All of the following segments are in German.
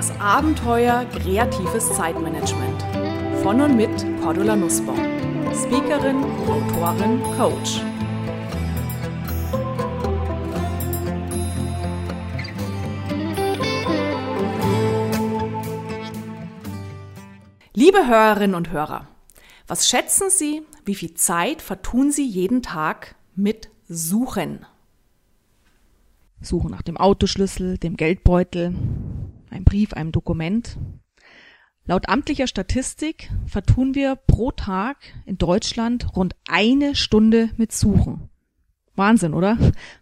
Das Abenteuer kreatives Zeitmanagement. Von und mit Cordula Nussbaum. Speakerin, Autorin, Coach. Liebe Hörerinnen und Hörer, was schätzen Sie, wie viel Zeit vertun Sie jeden Tag mit Suchen? Suchen nach dem Autoschlüssel, dem Geldbeutel, einem Brief, einem Dokument. Laut amtlicher Statistik vertun wir pro Tag in Deutschland rund eine Stunde mit Suchen. Wahnsinn, oder?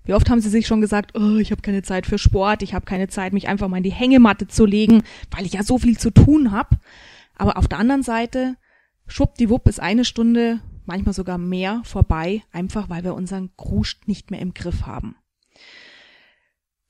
Wie oft haben Sie sich schon gesagt, oh, ich habe keine Zeit für Sport, ich habe keine Zeit, mich einfach mal in die Hängematte zu legen, weil ich ja so viel zu tun habe. Aber auf der anderen Seite, schwuppdiwupp ist eine Stunde, manchmal sogar mehr vorbei, einfach weil wir unseren Kruscht nicht mehr im Griff haben.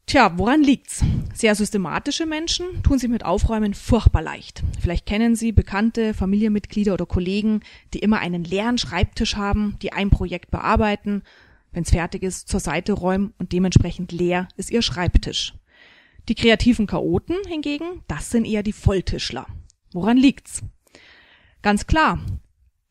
Tja, woran liegt's? Sehr systematische Menschen tun sich mit Aufräumen furchtbar leicht. Vielleicht kennen Sie bekannte Familienmitglieder oder Kollegen, die immer einen leeren Schreibtisch haben, die ein Projekt bearbeiten, wenn's fertig ist, zur Seite räumen und dementsprechend leer ist ihr Schreibtisch. Die kreativen Chaoten hingegen, das sind eher die Volltischler. Woran liegt's? Ganz klar,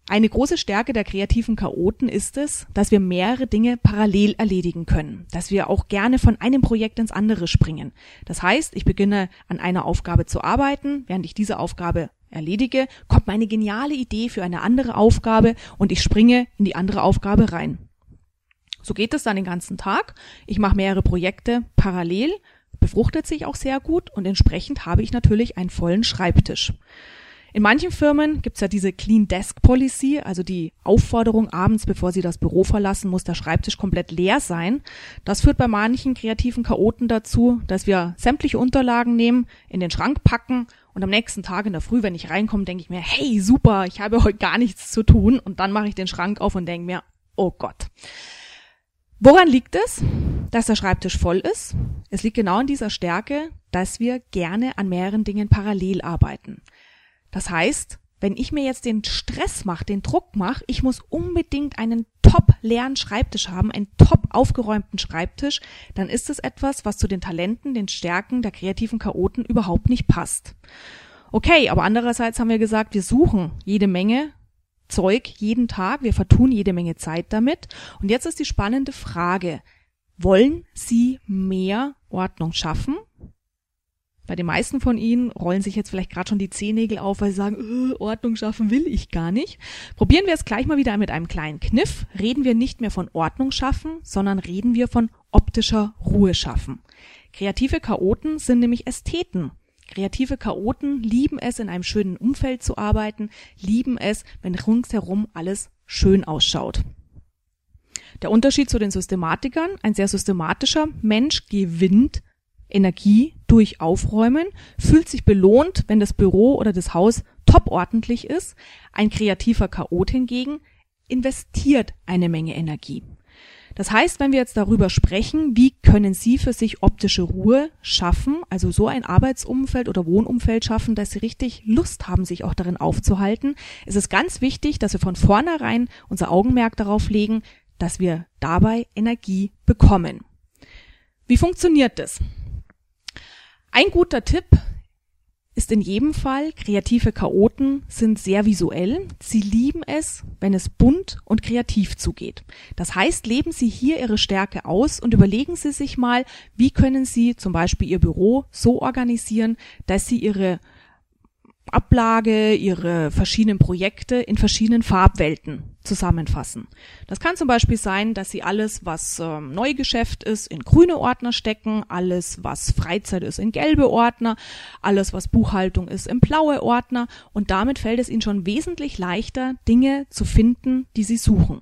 eine große Stärke der kreativen Chaoten ist es, dass wir mehrere Dinge parallel erledigen können, dass wir auch gerne von einem Projekt ins andere springen. Das heißt, ich beginne an einer Aufgabe zu arbeiten, während ich diese Aufgabe erledige, kommt meine geniale Idee für eine andere Aufgabe und ich springe in die andere Aufgabe rein. So geht es dann den ganzen Tag. Ich mache mehrere Projekte parallel, befruchtet sich auch sehr gut und entsprechend habe ich natürlich einen vollen Schreibtisch. In manchen Firmen gibt's ja diese Clean Desk Policy, also die Aufforderung, abends, bevor sie das Büro verlassen, muss der Schreibtisch komplett leer sein. Das führt bei manchen kreativen Chaoten dazu, dass wir sämtliche Unterlagen nehmen, in den Schrank packen und am nächsten Tag in der Früh, wenn ich reinkomme, denke ich mir, hey, super, ich habe heute gar nichts zu tun. Und dann mache ich den Schrank auf und denke mir, oh Gott. Woran liegt es, dass der Schreibtisch voll ist? Es liegt genau in dieser Stärke, dass wir gerne an mehreren Dingen parallel arbeiten. Das heißt, wenn ich mir jetzt den Stress mache, den Druck mache, ich muss unbedingt einen top leeren Schreibtisch haben, einen top aufgeräumten Schreibtisch, dann ist es etwas, was zu den Talenten, den Stärken der kreativen Chaoten überhaupt nicht passt. Okay, aber andererseits haben wir gesagt, wir suchen jede Menge Zeug jeden Tag, wir vertun jede Menge Zeit damit. Und jetzt ist die spannende Frage, wollen Sie mehr Ordnung schaffen? Bei den meisten von Ihnen rollen sich jetzt vielleicht gerade schon die Zehennägel auf, weil sie sagen, äh, Ordnung schaffen will ich gar nicht. Probieren wir es gleich mal wieder mit einem kleinen Kniff. Reden wir nicht mehr von Ordnung schaffen, sondern reden wir von optischer Ruhe schaffen. Kreative Chaoten sind nämlich Ästheten. Kreative Chaoten lieben es, in einem schönen Umfeld zu arbeiten, lieben es, wenn ringsherum alles schön ausschaut. Der Unterschied zu den Systematikern, ein sehr systematischer Mensch gewinnt Energie durch Aufräumen, fühlt sich belohnt, wenn das Büro oder das Haus top ordentlich ist. Ein kreativer Chaot hingegen investiert eine Menge Energie. Das heißt, wenn wir jetzt darüber sprechen, wie können Sie für sich optische Ruhe schaffen, also so ein Arbeitsumfeld oder Wohnumfeld schaffen, dass Sie richtig Lust haben, sich auch darin aufzuhalten, ist es ganz wichtig, dass wir von vornherein unser Augenmerk darauf legen, dass wir dabei Energie bekommen. Wie funktioniert das? Ein guter Tipp ist in jedem Fall, kreative Chaoten sind sehr visuell. Sie lieben es, wenn es bunt und kreativ zugeht. Das heißt, leben Sie hier Ihre Stärke aus und überlegen Sie sich mal, wie können Sie zum Beispiel Ihr Büro so organisieren, dass Sie Ihre Ablage, ihre verschiedenen Projekte in verschiedenen Farbwelten zusammenfassen. Das kann zum Beispiel sein, dass sie alles, was ähm, Neugeschäft ist, in grüne Ordner stecken, alles, was Freizeit ist, in gelbe Ordner, alles, was Buchhaltung ist, in blaue Ordner und damit fällt es ihnen schon wesentlich leichter, Dinge zu finden, die sie suchen.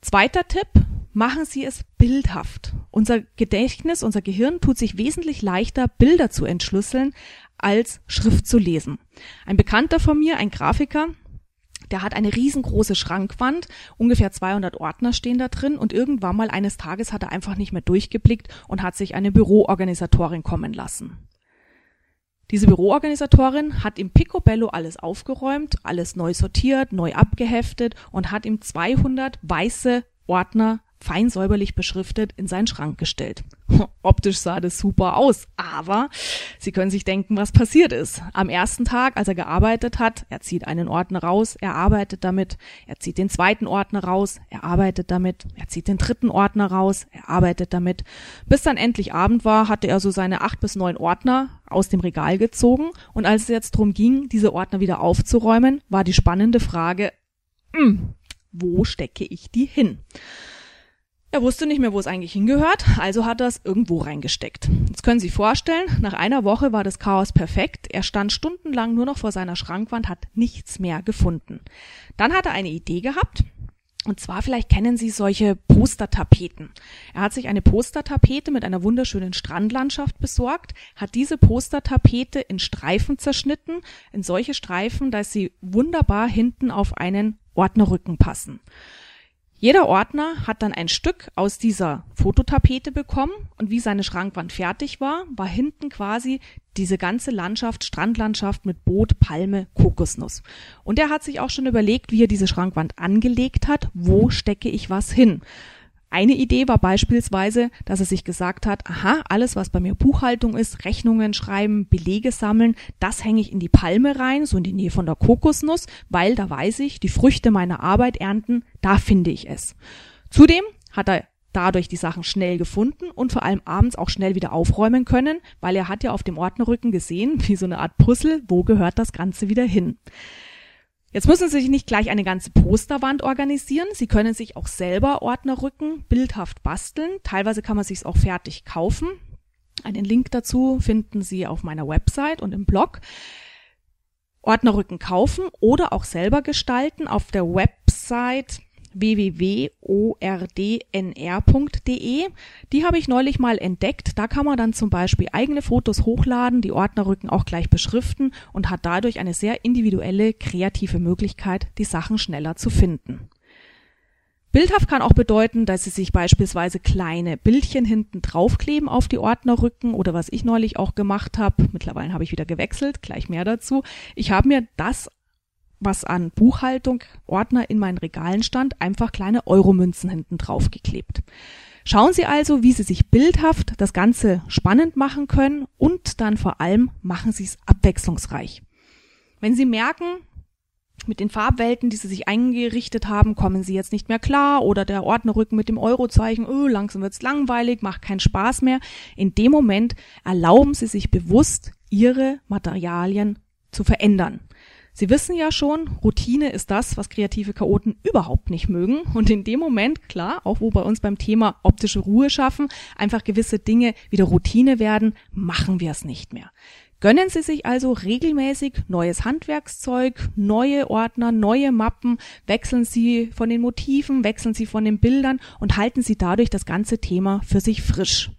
Zweiter Tipp, machen Sie es bildhaft. Unser Gedächtnis, unser Gehirn tut sich wesentlich leichter, Bilder zu entschlüsseln, als Schrift zu lesen. Ein Bekannter von mir, ein Grafiker, der hat eine riesengroße Schrankwand, ungefähr 200 Ordner stehen da drin und irgendwann mal eines Tages hat er einfach nicht mehr durchgeblickt und hat sich eine Büroorganisatorin kommen lassen. Diese Büroorganisatorin hat im Picobello alles aufgeräumt, alles neu sortiert, neu abgeheftet und hat ihm 200 weiße Ordner fein säuberlich beschriftet in seinen Schrank gestellt. Optisch sah das super aus, aber Sie können sich denken, was passiert ist. Am ersten Tag, als er gearbeitet hat, er zieht einen Ordner raus, er arbeitet damit, er zieht den zweiten Ordner raus, er arbeitet damit, er zieht den dritten Ordner raus, er arbeitet damit. Bis dann endlich Abend war, hatte er so seine acht bis neun Ordner aus dem Regal gezogen und als es jetzt darum ging, diese Ordner wieder aufzuräumen, war die spannende Frage, mh, hm, wo stecke ich die hin? Er wusste nicht mehr, wo es eigentlich hingehört, also hat er es irgendwo reingesteckt. Jetzt können Sie sich vorstellen, nach einer Woche war das Chaos perfekt. Er stand stundenlang nur noch vor seiner Schrankwand, hat nichts mehr gefunden. Dann hat er eine Idee gehabt. Und zwar vielleicht kennen Sie solche Postertapeten. Er hat sich eine Postertapete mit einer wunderschönen Strandlandschaft besorgt, hat diese Postertapete in Streifen zerschnitten, in solche Streifen, dass sie wunderbar hinten auf einen Ordnerrücken passen. Jeder Ordner hat dann ein Stück aus dieser Fototapete bekommen und wie seine Schrankwand fertig war, war hinten quasi diese ganze Landschaft, Strandlandschaft mit Boot, Palme, Kokosnuss. Und er hat sich auch schon überlegt, wie er diese Schrankwand angelegt hat, wo stecke ich was hin. Eine Idee war beispielsweise, dass er sich gesagt hat, aha, alles, was bei mir Buchhaltung ist, Rechnungen schreiben, Belege sammeln, das hänge ich in die Palme rein, so in die Nähe von der Kokosnuss, weil da weiß ich, die Früchte meiner Arbeit ernten, da finde ich es. Zudem hat er dadurch die Sachen schnell gefunden und vor allem abends auch schnell wieder aufräumen können, weil er hat ja auf dem Ordnerrücken gesehen, wie so eine Art Puzzle, wo gehört das Ganze wieder hin. Jetzt müssen Sie sich nicht gleich eine ganze Posterwand organisieren. Sie können sich auch selber Ordnerrücken bildhaft basteln. Teilweise kann man sich auch fertig kaufen. Einen Link dazu finden Sie auf meiner Website und im Blog. Ordnerrücken kaufen oder auch selber gestalten auf der Website www.ordnr.de. Die habe ich neulich mal entdeckt. Da kann man dann zum Beispiel eigene Fotos hochladen, die Ordnerrücken auch gleich beschriften und hat dadurch eine sehr individuelle, kreative Möglichkeit, die Sachen schneller zu finden. Bildhaft kann auch bedeuten, dass Sie sich beispielsweise kleine Bildchen hinten draufkleben auf die Ordnerrücken oder was ich neulich auch gemacht habe. Mittlerweile habe ich wieder gewechselt, gleich mehr dazu. Ich habe mir das was an Buchhaltung, Ordner in meinen Regalen stand, einfach kleine Euromünzen hinten drauf geklebt. Schauen Sie also, wie Sie sich bildhaft das Ganze spannend machen können und dann vor allem machen Sie es abwechslungsreich. Wenn Sie merken, mit den Farbwelten, die Sie sich eingerichtet haben, kommen Sie jetzt nicht mehr klar oder der Ordnerrücken mit dem Eurozeichen, oh, langsam wird's langweilig, macht keinen Spaß mehr. In dem Moment erlauben Sie sich bewusst, Ihre Materialien zu verändern. Sie wissen ja schon, Routine ist das, was kreative Chaoten überhaupt nicht mögen. Und in dem Moment, klar, auch wo bei uns beim Thema optische Ruhe schaffen, einfach gewisse Dinge wieder Routine werden, machen wir es nicht mehr. Gönnen Sie sich also regelmäßig neues Handwerkszeug, neue Ordner, neue Mappen, wechseln Sie von den Motiven, wechseln Sie von den Bildern und halten Sie dadurch das ganze Thema für sich frisch.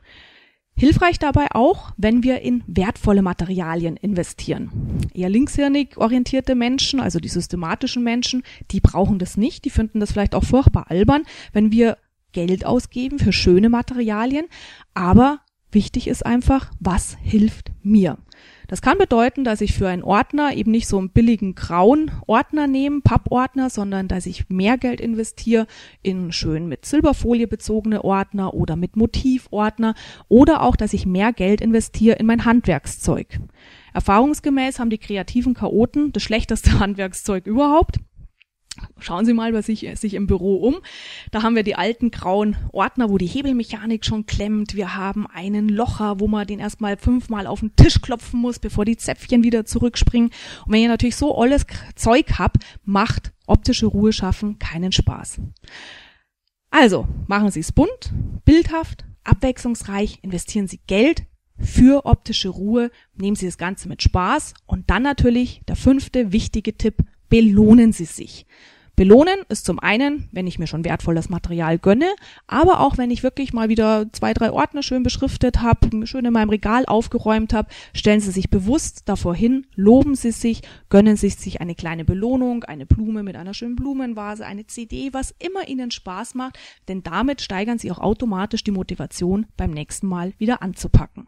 Hilfreich dabei auch, wenn wir in wertvolle Materialien investieren. Eher linkshirnig orientierte Menschen, also die systematischen Menschen, die brauchen das nicht, die finden das vielleicht auch furchtbar albern, wenn wir Geld ausgeben für schöne Materialien, aber wichtig ist einfach, was hilft mir? Das kann bedeuten, dass ich für einen Ordner eben nicht so einen billigen grauen Ordner nehme, Pappordner, sondern dass ich mehr Geld investiere in schön mit Silberfolie bezogene Ordner oder mit Motivordner oder auch, dass ich mehr Geld investiere in mein Handwerkszeug. Erfahrungsgemäß haben die kreativen Chaoten das schlechteste Handwerkszeug überhaupt. Schauen Sie mal bei sich, sich im Büro um. Da haben wir die alten grauen Ordner, wo die Hebelmechanik schon klemmt. Wir haben einen Locher, wo man den erstmal fünfmal auf den Tisch klopfen muss, bevor die Zäpfchen wieder zurückspringen. Und wenn ihr natürlich so alles Zeug habt, macht optische Ruhe schaffen keinen Spaß. Also, machen Sie es bunt, bildhaft, abwechslungsreich, investieren Sie Geld für optische Ruhe, nehmen Sie das Ganze mit Spaß und dann natürlich der fünfte wichtige Tipp, belohnen Sie sich. Belohnen ist zum einen, wenn ich mir schon wertvolles Material gönne, aber auch wenn ich wirklich mal wieder zwei, drei Ordner schön beschriftet habe, schön in meinem Regal aufgeräumt habe, stellen Sie sich bewusst davor hin, loben Sie sich, gönnen Sie sich eine kleine Belohnung, eine Blume mit einer schönen Blumenvase, eine CD, was immer Ihnen Spaß macht, denn damit steigern Sie auch automatisch die Motivation, beim nächsten Mal wieder anzupacken.